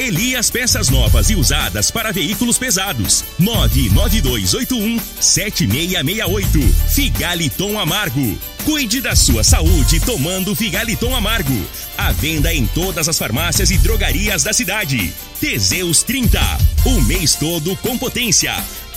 Elias Peças Novas e Usadas para Veículos Pesados. 99281-7668. Figaliton Amargo. Cuide da sua saúde tomando Figaliton Amargo. A venda em todas as farmácias e drogarias da cidade. Teseus 30. O mês todo com potência.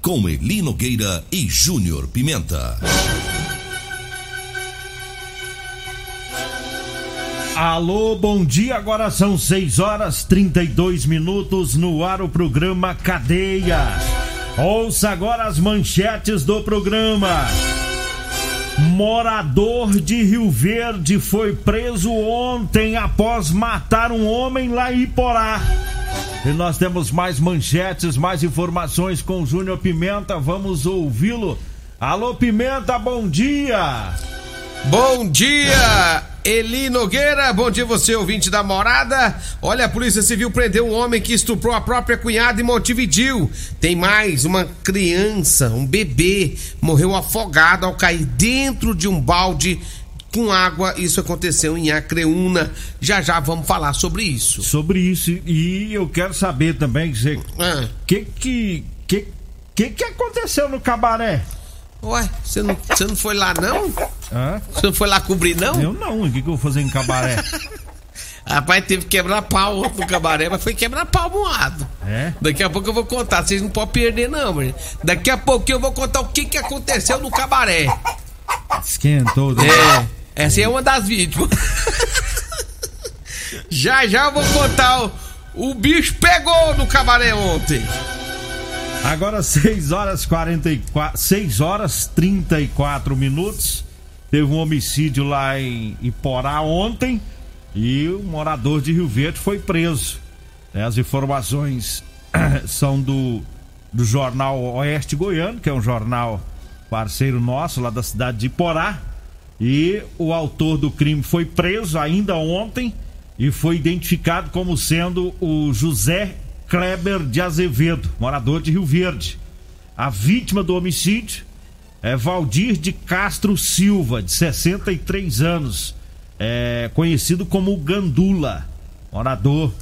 com Eli Nogueira e Júnior Pimenta. Alô, bom dia. Agora são 6 horas 32 minutos no ar o programa Cadeia. Ouça agora as manchetes do programa. Morador de Rio Verde foi preso ontem após matar um homem lá em Iporá. E nós temos mais manchetes, mais informações com o Júnior Pimenta. Vamos ouvi-lo. Alô, Pimenta, bom dia. Bom dia, Eli Nogueira. Bom dia, você, ouvinte da morada. Olha, a Polícia Civil prendeu um homem que estuprou a própria cunhada em Montevidil. Tem mais, uma criança, um bebê, morreu afogado ao cair dentro de um balde com água. Isso aconteceu em Acreúna. Já já vamos falar sobre isso. Sobre isso. E eu quero saber também, você. Ah. Que que. Que que, que aconteceu no cabaré? Ué, você não, você não foi lá não? Hã? Você não foi lá cobrir não? Eu não, o que, que eu vou fazer em cabaré? Rapaz, teve que quebrar pau no cabaré, mas foi quebrar pau moado. É? Daqui a pouco eu vou contar, vocês não podem perder não, mano. Daqui a pouco eu vou contar o que, que aconteceu no cabaré. Esquentou, né? É, essa é uma das vítimas. já já eu vou contar o, o bicho pegou no cabaré ontem. Agora 6 horas 44, 6 horas 34 minutos. Teve um homicídio lá em Iporá ontem e o morador de Rio Verde foi preso. É, As informações são do, do jornal Oeste Goiano, que é um jornal parceiro nosso lá da cidade de Iporá. E o autor do crime foi preso ainda ontem e foi identificado como sendo o José Kleber de Azevedo, morador de Rio Verde. A vítima do homicídio é Valdir de Castro Silva, de 63 anos, é, conhecido como Gandula, morador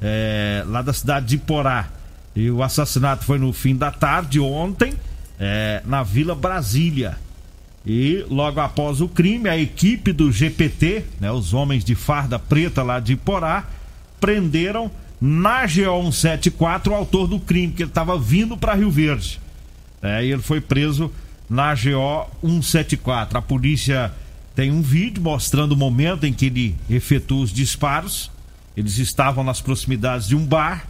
é, lá da cidade de Iporá. E o assassinato foi no fim da tarde, ontem, é, na Vila Brasília. E logo após o crime, a equipe do GPT, né, os homens de farda preta lá de Iporá, prenderam na GO 174 o autor do crime, que ele estava vindo para Rio Verde. É, e ele foi preso na GO 174. A polícia tem um vídeo mostrando o momento em que ele efetua os disparos. Eles estavam nas proximidades de um bar.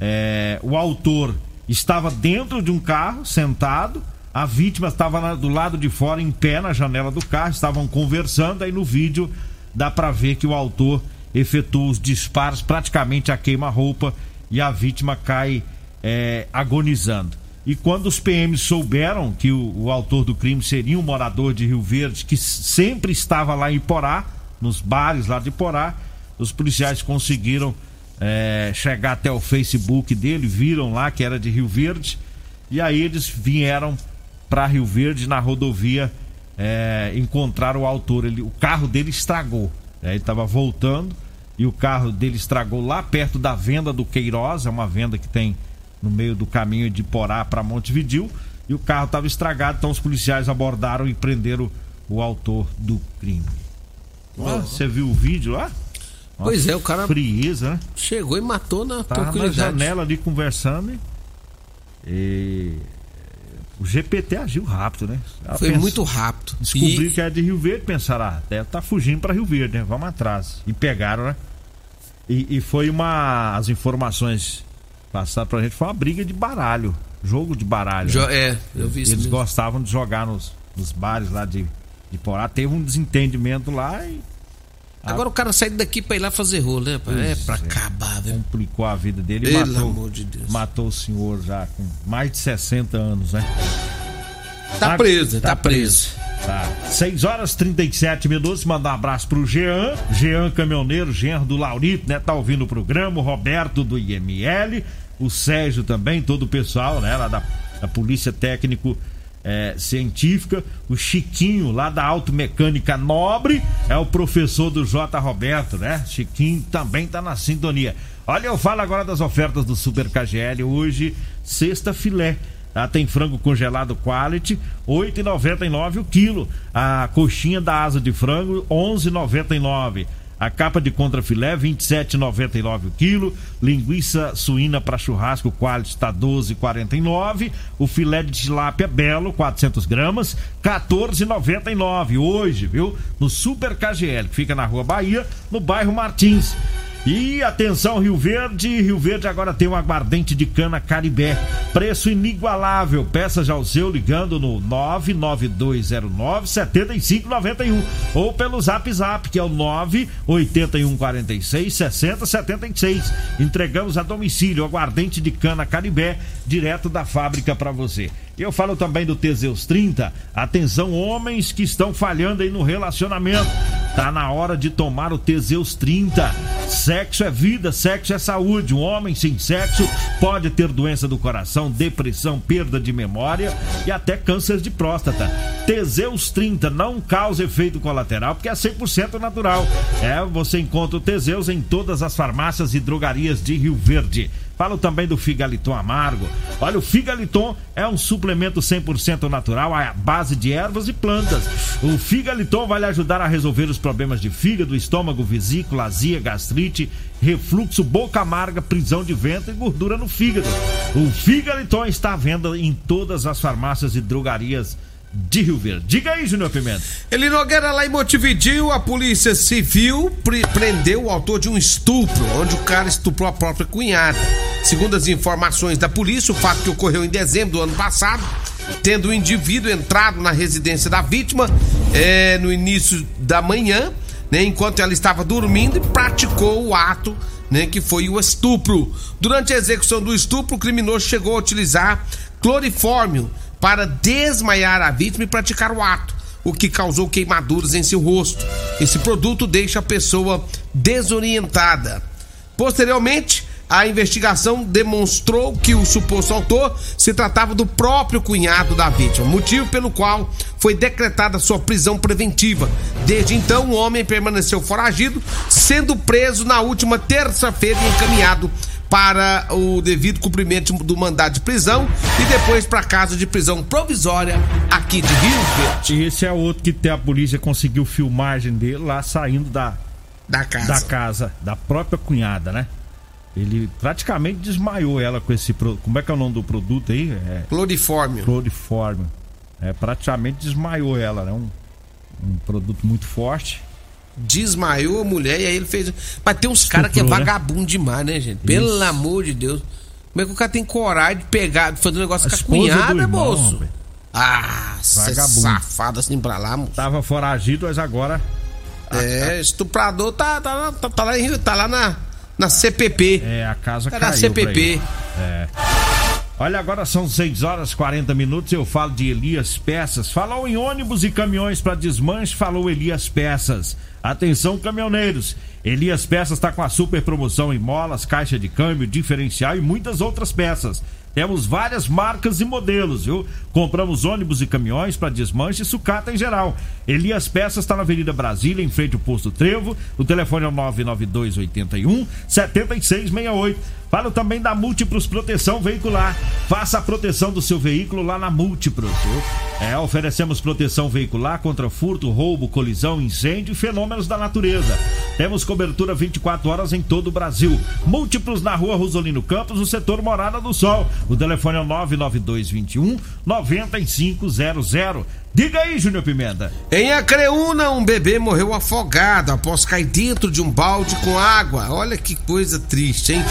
É, o autor estava dentro de um carro, sentado. A vítima estava do lado de fora, em pé na janela do carro. Estavam conversando. Aí no vídeo dá para ver que o autor efetua os disparos praticamente a queima-roupa e a vítima cai é, agonizando. E quando os PMs souberam que o, o autor do crime seria um morador de Rio Verde, que sempre estava lá em Iporá, nos bares lá de Iporá, os policiais conseguiram é, chegar até o Facebook dele, viram lá que era de Rio Verde, e aí eles vieram para Rio Verde na rodovia é, encontrar o autor. Ele, o carro dele estragou. né? Ele estava voltando e o carro dele estragou lá perto da venda do Queiroz, é uma venda que tem no meio do caminho de Porá para Montevidil e o carro estava estragado, então os policiais abordaram e prenderam o autor do crime. Você viu o vídeo lá? Ó, Pois é, o cara Frieza, né? chegou e matou na Tava na tranquilidade. janela ali conversando e... o GPT agiu rápido, né? Ela Foi pensa- muito rápido. Descobriu E- que é de Rio Verde, pensaram, ah, deve estar fugindo para Rio Verde, né? Vamos atrás. E pegaram, né? E, e foi uma. As informações passadas pra gente foi uma briga de baralho. Jogo de baralho. Jo- né? É, eu vi isso. Eles mesmo. gostavam de jogar nos, nos bares lá de, de Porá. Teve um desentendimento lá e Agora o cara sai daqui pra ir lá fazer rolo, né? pai? É Pois pra é. acabar, velho. complicou a vida dele Pelo matou, amor de Deus. matou o senhor já com mais de 60 anos, né? Tá preso, tá, preso. Tá. 6 horas 37 minutos. Mandar um abraço pro Jean, Jean Caminhoneiro, genro do Laurito, né? Tá ouvindo o programa. O Roberto do IML, o Sérgio também, todo o pessoal, né? Lá da, da Polícia Técnico eh, Científica. O Chiquinho, lá da Automecânica Nobre, é o professor do J. Roberto, né? Chiquinho também tá na sintonia. Olha, eu falo agora das ofertas do Super KGL. Hoje, sexta filé. Tá? Tem frango congelado quality, R$ 8,99 o quilo. A coxinha da asa de frango, R$ 11,99. A capa de contrafilé, R$ 27,99 o quilo. Linguiça suína para churrasco quality está R$ 12,49. O filé de tilápia belo, 400 gramas, R$ 14,99 hoje, viu? No Super KGL, que fica na Rua Bahia, no bairro Martins. E atenção, Rio Verde. Rio Verde agora tem um aguardente de cana Caribé. Preço inigualável. Peça já o seu ligando no 99209 7591 ou pelo Zap Zap, que é o 98146 6076. Entregamos a domicílio aguardente de cana Caribé direto da fábrica para você. Eu falo também do Teseus 30. Atenção, homens que estão falhando aí no relacionamento. Tá na hora de tomar o Teseus 30. Sexo é vida, sexo é saúde. Um homem sem sexo pode ter doença do coração, depressão, perda de memória e até câncer de próstata. Teseus 30 não causa efeito colateral porque é 100% natural. É, você encontra o Teseus em todas as farmácias e drogarias de Rio Verde. Falo também do Figaliton Amargo. Olha, o Figaliton é um suplemento 100% natural à base de ervas e plantas. O Figaliton vai lhe ajudar a resolver os problemas de fígado, estômago, vesícula, azia, gastrite, refluxo, boca amarga, prisão de ventre e gordura no fígado. O Figaliton está à venda em todas as farmácias e drogarias de Rio Verde. Diga aí, Júnior Pimenta. Ele Nogueira lá em Montevidil, a polícia civil pre- prendeu o autor de um estupro, onde o cara estuprou a própria cunhada. Segundo as informações da polícia, o fato que ocorreu em dezembro do ano passado, tendo o indivíduo entrado na residência da vítima é, no início da manhã, né, enquanto ela estava dormindo e praticou o ato né, que foi o estupro. Durante a execução do estupro, o criminoso chegou a utilizar clorifórmio para desmaiar a vítima e praticar o ato, o que causou queimaduras em seu rosto. Esse produto deixa a pessoa desorientada. Posteriormente, a investigação demonstrou que o suposto autor se tratava do próprio cunhado da vítima, motivo pelo qual foi decretada sua prisão preventiva. Desde então, o homem permaneceu foragido, sendo preso na última terça-feira e encaminhado para o devido cumprimento do mandado de prisão e depois para casa de prisão provisória aqui de Rio Verde, Esse é outro que a polícia conseguiu filmagem dele lá saindo da, da casa. da casa da própria cunhada, né? Ele praticamente desmaiou ela com esse produto. Como é que é o nome do produto aí? É Clorifórmio. cloriforme. É, praticamente desmaiou ela, né? Um, um produto muito forte. Desmaiou a mulher e aí ele fez. Mas tem uns caras que é né? vagabundo demais, né, gente? Pelo Isso. amor de Deus. Como é que o cara tem coragem de pegar, de fazer um negócio A com a cunhada, irmão, moço? Ah, Vagabundo. safado assim pra lá, moço. Tava foragido, mas agora É, estuprador tá, tá, lá- tá, tá lá em Rio, tá lá na, na CPP. é, a casa Tá caiu. na pra CPP. ele. Olha, agora são 6 horas 40 minutos. Eu falo de Elias Peças. Falou em ônibus e caminhões para desmanche, falou Elias Peças. Atenção, caminhoneiros. Elias Peças está com a super promoção em molas, caixa de câmbio, diferencial e muitas outras peças. Temos várias marcas e modelos, viu? Compramos ônibus e caminhões para desmanche e sucata em geral. Elias Peças está na Avenida Brasília, em frente ao posto Trevo. O telefone é o 99281 7668. Falo também da Múltiplos Proteção Veicular. Faça a proteção do seu veículo lá na Múltiplos. É, oferecemos proteção veicular contra furto, roubo, colisão, incêndio e fenômenos da natureza. Temos cobertura 24 horas em todo o Brasil. Múltiplos na rua Rosolino Campos, no setor Morada do Sol. O telefone é o 99221 9500. Diga aí, Júnior Pimenta. Em Acreúna, um bebê morreu afogado após cair dentro de um balde com água. Olha que coisa triste, hein?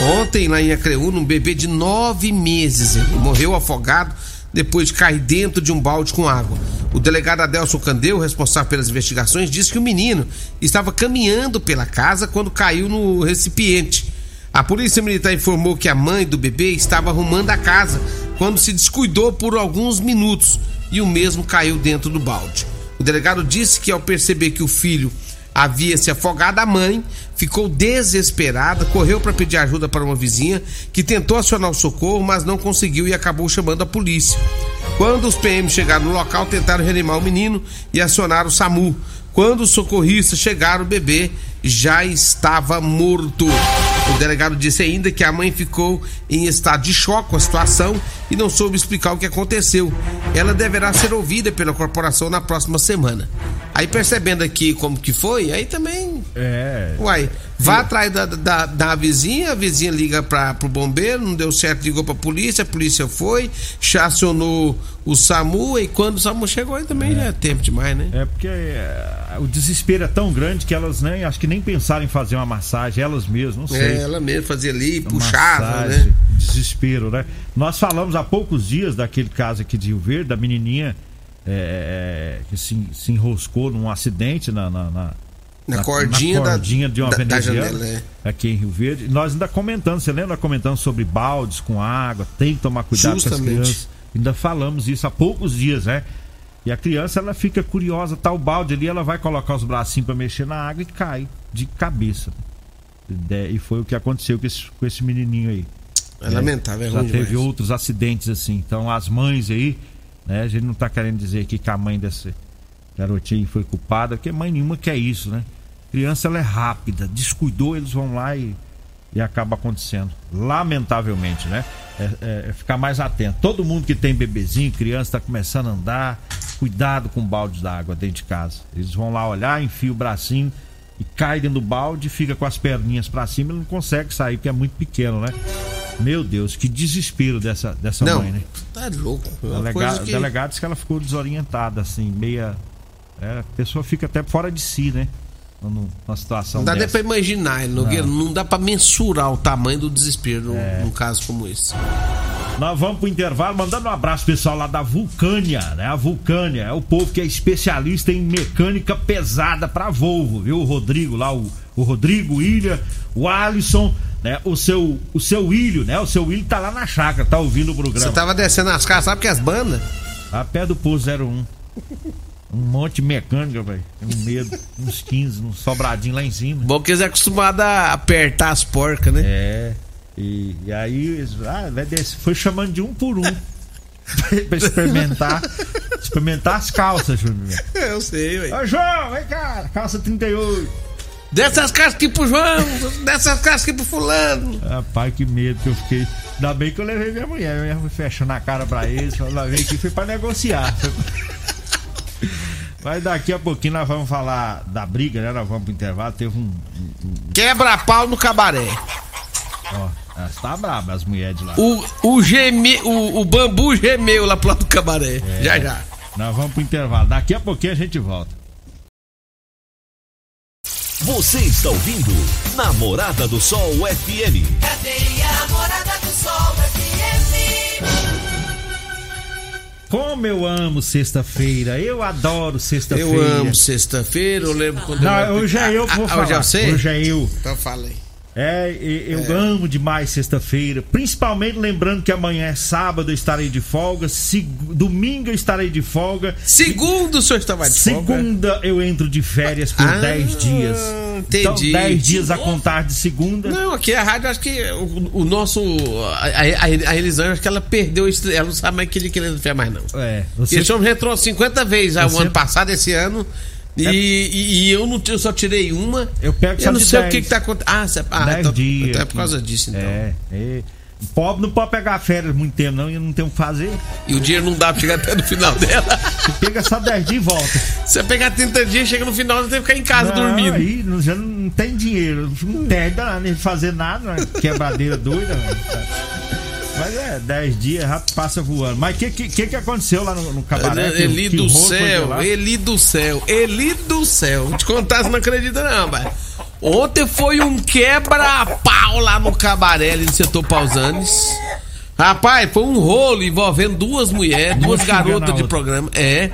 Ontem, lá em Acreúna, um bebê de nove meses morreu afogado depois de cair dentro de um balde com água. O delegado Adelson Candeu, responsável pelas investigações, disse que o menino estava caminhando pela casa quando caiu no recipiente. A polícia militar informou que a mãe do bebê estava arrumando a casa quando se descuidou por alguns minutos e o mesmo caiu dentro do balde. O delegado disse que ao perceber que o filho havia se afogado, a mãe ficou desesperada, correu para pedir ajuda para uma vizinha que tentou acionar o socorro, mas não conseguiu e acabou chamando a polícia. Quando os PMs chegaram no local, tentaram reanimar o menino e acionaram o SAMU. Quando os socorristas chegaram, o bebê já estava morto. O delegado disse ainda que a mãe ficou em estado de choque com a situação e não soube explicar o que aconteceu. Ela deverá ser ouvida pela corporação na próxima semana. Aí percebendo aqui como que foi, aí também. É. Uai, vá atrás da, da, da vizinha, a vizinha liga para pro bombeiro, não deu certo, ligou pra polícia, a polícia foi, acionou o SAMU e quando o SAMU chegou aí também já é tempo demais, né? É porque é, o desespero é tão grande que elas nem acho que nem pensaram em fazer uma massagem, elas mesmas, não sei. É, ela mesmo fazia ali, puxava, Massagem, né? Desespero, né? Nós falamos há poucos dias daquele caso aqui de Rio Verde, da menininha é, é, que se, se enroscou num acidente na, na, na- Na cordinha da- cordinha de uma da- da veneziana, janela, é. aqui em Rio Verde. Nós ainda comentando, você lembra comentando sobre baldes com água, tem que tomar cuidado com as Justamente. crianças. Ainda falamos isso há poucos dias, né? E a criança ela fica curiosa, tá o balde ali, ela vai colocar os bracinhos pra mexer na água e cai de cabeça. De- E foi o que aconteceu com esse, com esse menininho aí. É lamentável, é Já teve demais. outros acidentes assim. Então as mães aí, né? A gente não tá querendo dizer aqui que a mãe desse garotinho foi culpada, porque mãe nenhuma quer isso, né? Criança ela é rápida, descuidou, eles vão lá e, e acaba acontecendo. Lamentavelmente, né? É, é- é ficar mais atento. Todo mundo que tem bebezinho, criança, tá começando a andar, cuidado com balde d'água dentro de casa. Eles vão lá olhar, enfia o bracinho e cai dentro do balde, fica com as perninhas pra cima e não consegue sair, porque é muito pequeno, né? Meu Deus, que desespero dessa, dessa Não, mãe, né? tá louco. É delega- que... delegado disse que ela ficou desorientada, assim, meia. é, a pessoa fica até fora de si, né? Num- Numa situação Não dá nem dessa. pra imaginar, Nogueira. Não. dá pra mensurar o tamanho do desespero num- É. num caso como esse. Nós vamos pro intervalo, mandando um abraço pessoal lá da Vulcânia, né? A Vulcânia é o povo que é especialista em mecânica pesada pra Volvo, viu? O Rodrigo lá, o, o Rodrigo, o Ilha, o Alisson, né? O seu, o seu Ilho, né? O seu Ilho tá lá na chácara, tá ouvindo o programa. Você tava descendo as casas, sabe que as bandas? A pé do Poço 01. Um monte de mecânica, velho. Um medo. Uns 15, um sobradinho lá em cima. Bom que eles é acostumado a apertar as porcas, né? É. E, e aí eles, ah, vai descer. foi chamando de um por um. pra experimentar. experimentar as calças, Júnior. Eu sei, ué. Ô, João, vem cá, calça 38. Dessas casas aqui pro João, dessas casas aqui pro fulano. Rapaz, que medo que eu fiquei. Ainda bem que eu levei minha mulher. Mulher foi fechando a cara pra eles. Falou, vem aqui, foi pra negociar. Mas daqui a pouquinho nós vamos falar da briga, né? Nós vamos pro intervalo. Teve um. Quebra pau no cabaré. Ó, elas tá braba, as mulheres de lá. O, o, geme, o, o bambu gemeu lá pro lado do cabaré. Já, já. Nós vamos pro intervalo. Daqui a pouquinho a gente volta. Você está ouvindo Namorada do Sol FM. Cadeia Morada do Sol Como eu amo sexta-feira. Eu adoro sexta-feira. Eu amo sexta-feira, eu lembro quando Não, eu... hoje é eu que vou Ah, falar. Hoje é você? Hoje é eu. Então falei. É, eu amo demais sexta-feira, principalmente lembrando que amanhã é sábado, eu estarei de folga, seg- domingo eu estarei de folga, Segundo o senhor estava de folga. segunda eu entro de férias por Ah, 10 dias. Então, entendi. 10 dias a contar de segunda. Não, aqui a rádio, acho que o, o nosso. A, a, a Elisângela, acho que ela perdeu. Ela não sabe mais que ele querendo enfiar mais, não. É, Você... Esse homem entrou 50 vezes já, o ano passado, esse ano. E, e- e eu, não, eu só tirei uma. Eu pego Eu não sei o 10. que, que tá acontecendo. Ah, você, ah 10 então, dias. então é por causa disso, então. É, é. Pobre não pode pegar férias muito tempo, não, e não tem o que fazer. E o dinheiro não dá pra chegar até no final dela. Você pega só 10 dias e volta. Você pegar 30 dias, chega no final, você tem que ficar em casa Não, dormindo. Aí não- já não tem dinheiro. Não perde nem fazer nada, né? quebradeira doida. né? Mas é, 10 dias rápido passa voando. Mas o que, que, que aconteceu lá no, no cabaré? Eli que do céu? Eli do céu, Eli do céu. Vou te contar, você não acredita não, mas Ontem foi um quebra-pau lá no cabaré ali no setor Pausanes. Rapaz, foi um rolo envolvendo duas mulheres, duas garotas de programa. É.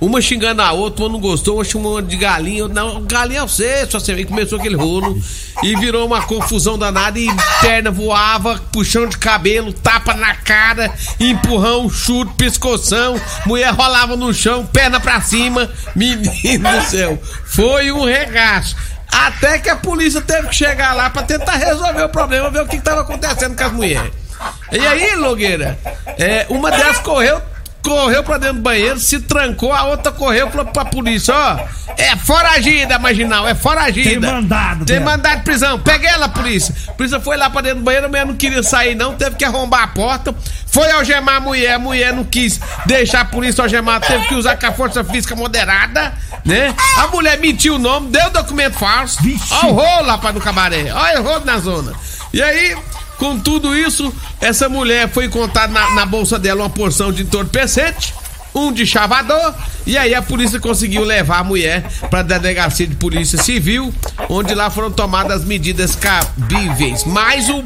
Uma xingando a outra, uma não gostou, uma chamou de galinha. Não, galinha é você, só você vê. Começou aquele rolo e virou uma confusão danada e perna voava, puxão de cabelo, tapa na cara, empurrão, chute, pescoção. Mulher rolava no chão, perna pra cima. Menino do céu, foi um regaço. Até que a polícia teve que chegar lá pra tentar resolver o problema, ver o que, que tava acontecendo com as mulheres. E aí, Logueira, é, uma delas correu, correu pra dentro do banheiro, se trancou, a outra correu e falou pra polícia, ó, é foragida, marginal, é foragida. Tem mandado Tem dela. mandado de prisão. Peguei ela, polícia. A polícia foi lá pra dentro do banheiro, a mulher não queria sair não, teve que arrombar a porta, foi algemar a mulher, a mulher não quis deixar a polícia algemar, teve que usar com a força física moderada, né? A mulher mentiu o nome, deu documento falso. Vixe. Ó o rolo, rapaz, no cabaré. O rolo na zona. E aí, com tudo isso, essa mulher foi encontrada na, na bolsa dela uma porção de entorpecente, um de chavador, e aí a polícia conseguiu levar a mulher para a delegacia de polícia civil, onde lá foram tomadas medidas cabíveis. Mas o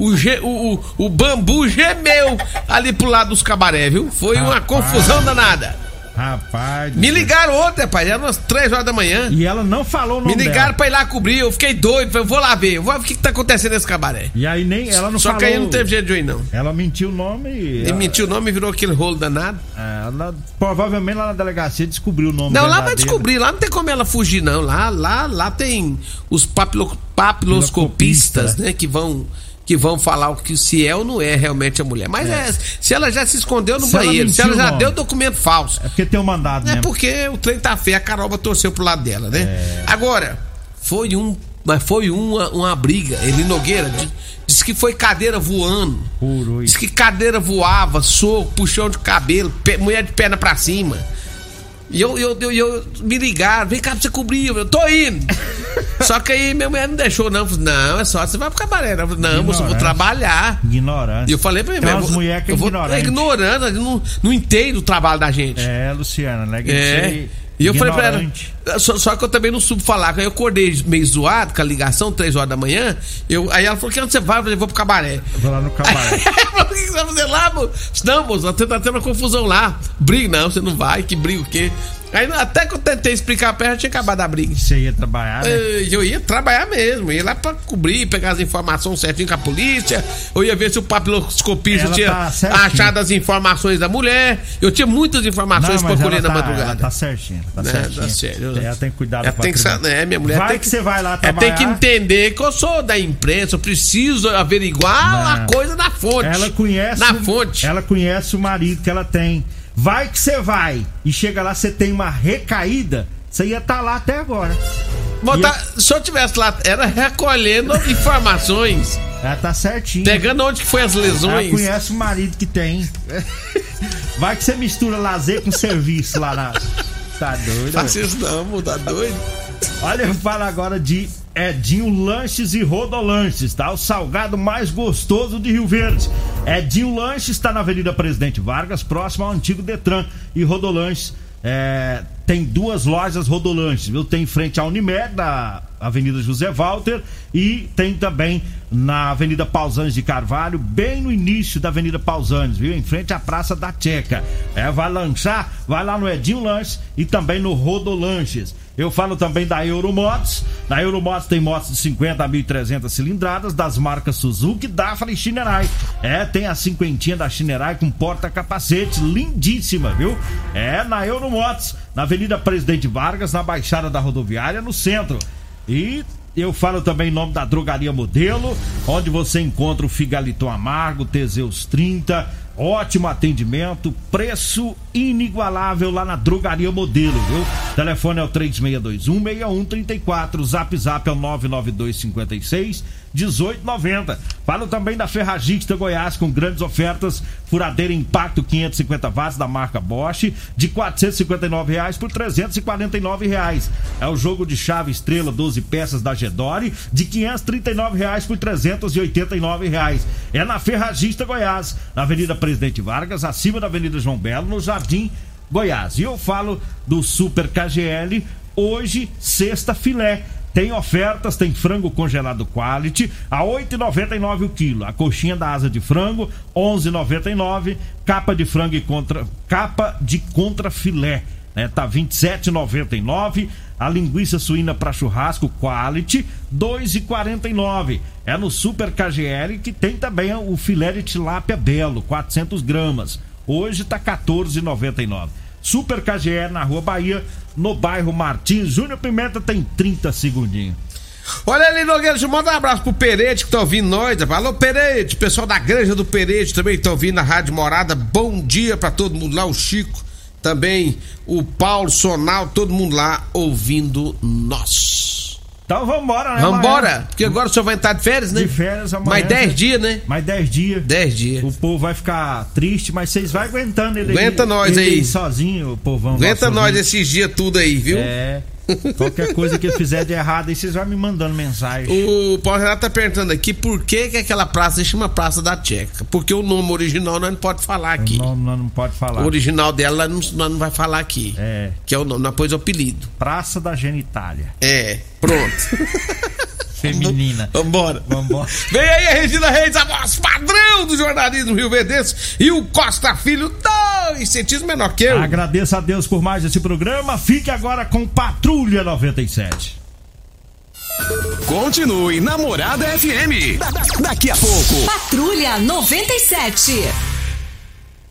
o, o, o, bambu gemeu ali pro lado dos cabaré, viu? Foi uma confusão danada. Rapaz. Me ligaram ontem, rapaz, eram umas 3 horas da manhã. E ela não falou o nome Me ligaram dela. pra ir lá cobrir, eu fiquei doido, falei, vou lá ver, eu vou ver o que, que tá acontecendo nesse cabaré. E aí nem ela não Só falou. que aí não teve jeito de ir, não. Ela mentiu o nome e. Ela, mentiu o nome e virou aquele rolo danado. ela provavelmente lá na delegacia descobriu o nome Não, lá vai descobrir, lá não tem como ela fugir, não. Lá, lá, lá tem os papilo, papiloscopistas, né, que vão que vão falar o que se é ou não é realmente a mulher. Mas é, se ela já se escondeu no Se ela banheiro, se ela mentiu, já não. deu documento falso, É porque tem um mandado, é né? porque o trem tá feio, a Caroba torceu pro lado dela, né? Agora, foi um. Mas foi uma, uma briga. Ele Nogueira di- disse que foi cadeira voando. Puro Disse que cadeira voava, soco, puxão de cabelo, pé- mulher de perna pra cima. E eu, eu, eu, eu me ligaram, vem cá pra você cobrir, eu tô indo. Só que aí minha mulher não deixou, não. Falei, Não, é só você vai pro cabaré. Falei, Não, moço, eu vou trabalhar. Ignorante. E eu falei pra mim, Tem mas eu umas vou- mulher que é ignorante. Ignorante, não, não entende o trabalho da gente. É, Luciana, né? É. E eu falei pra ela. Só, só que eu também não soube falar. Aí eu acordei meio zoado com a ligação, 3 horas da manhã. Eu, aí ela falou: que onde você vai? Eu falei, vou pro cabaré. Vou lá no cabaré. Ela falou, o que você vai fazer lá, moço? Não, moço, você tá tendo uma confusão lá. Briga, não, você não vai, que briga o quê? Aí até que eu tentei explicar pra ela, tinha acabado a briga. Você ia trabalhar, né? Eh, Eu ia trabalhar mesmo, ia lá pra cobrir, pegar as informações certinho com a polícia. Eu ia ver se o papiloscopista tinha tá certinho. achado as informações da mulher. Eu tinha muitas informações pra mas colher na tá, madrugada. Tá certinha, tá Né, certinha. tá sério. Ela tem que cuidar Ela da tem que é, minha mulher Vai tem que você vai lá Ela trabalhar. tem que entender que eu sou da imprensa, eu preciso averiguar Não. a coisa na fonte. Ela conhece. Na o- fonte. Ela conhece o marido que ela tem. Vai que você vai e chega lá, você tem uma recaída, você ia estar lá até agora. Botar- Se eu tivesse lá, era recolhendo informações, Ela tá certinha. pegando onde que foi as Ela lesões. conhece o marido que tem. Vai que você mistura lazer com serviço lá na. Tá doido? Faça isso não, amor, tá doido? Olha, eu falo agora de Edinho Lanches e Rodolanches, tá? O salgado mais gostoso de Rio Verde. Edinho Lanches está na Avenida Presidente Vargas, próximo ao antigo Detran. E Rodolanches é, tem duas lojas Rodolanches, viu? Tem em frente à Unimed, da Avenida José Walter, e tem também na Avenida Pausanes de Carvalho, bem no início da Avenida Pausanes, viu? Em frente à Praça da Checa. É, vai lanchar, vai lá no Edinho Lanches e também no Rodolanches. Eu falo também da Euromotos. Na Euromotos tem motos de 50 a 1.300 cilindradas das marcas Suzuki, Dafra e Shinerai. É, tem a cinquentinha da Shinerai com porta-capacete, lindíssima, viu? É na Euromotos, na Avenida Presidente Vargas, na Baixada da Rodoviária, no centro. E eu falo também em nome da Drogaria Modelo, onde você encontra o Figaliton Amargo, Teseus 30, ótimo atendimento, preço inigualável lá na Drogaria Modelo, viu? Telefone é o 3621-6134, zap zap é o 99256 1890. Falo também da Ferragista Goiás com grandes ofertas, furadeira impacto 550 watts da marca Bosch de 459 reais por 349 reais. É o jogo de chave estrela 12 peças da Gedore de 539 reais por 389 reais. É na Ferragista Goiás, na Avenida Presidente Vargas, acima da Avenida João Belo, no Jardim Goiás. E eu falo do Super KGL hoje, sexta filé. Tem ofertas, tem frango congelado quality a 8,99 o quilo. A coxinha da asa de frango 11,99. Capa de frango e contra capa de contra filé, né? Tá 27,99. A linguiça suína para churrasco quality 2,49. É no Super KGL que tem também o filé de tilápia belo 400 gramas. Hoje tá 14,99. Super KGE na Rua Bahia, no bairro Martins. Júnior Pimenta tem 30 segundinhos. Olha ali, Nogueira, deixa eu mandar um abraço pro Perete que tá ouvindo nós. Alô, Perete, pessoal da Granja do Perete também tá ouvindo a Rádio Morada. Bom dia pra todo mundo lá, o Chico, também o Paulo Sonal, todo mundo lá ouvindo nós. Então vambora, né? Vambora, amanhã? porque agora o senhor vai entrar de férias, né? De férias amanhã. Mais 10 dias, né? Mais 10 dias. 10 dias. O povo vai ficar triste, mas vocês vão aguentando ele Aguenta aí. nós ele aí. sozinho, o povão. Aguenta nós ouvinte. esses dias tudo aí, viu? É. Qualquer coisa que ele fizer de errado aí, vocês vão me mandando mensagem. O Paulo Renato tá perguntando aqui por que, que aquela praça se chama Praça da Tcheca. Porque o nome original nós não pode falar aqui. O nome nós não pode falar. O original dela nós não, nós não vai falar aqui. É. Que é o nome, depois o apelido. Praça da Genitália. É, pronto. Feminina. Vambora. Vambora. Vem aí a Regina Reis, a voz padrão do jornalismo Rio Verdense. E o Costa Filho, dois centímetros menor que eu. Agradeço a Deus por mais esse programa. Fique agora com Patrulha 97. Continue Namorada FM. Da- da- Daqui a pouco. Patrulha 97.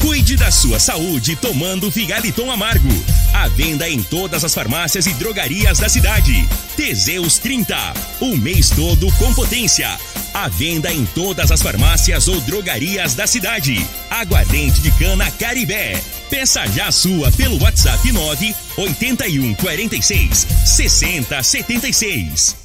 Cuide da sua saúde tomando Figaliton Amargo. À venda em todas as farmácias e drogarias da cidade. Teseus 30. O mês todo com potência. À venda em todas as farmácias ou drogarias da cidade. Aguardente de cana Caribé. Peça já a sua pelo WhatsApp 9 81 46 60 76.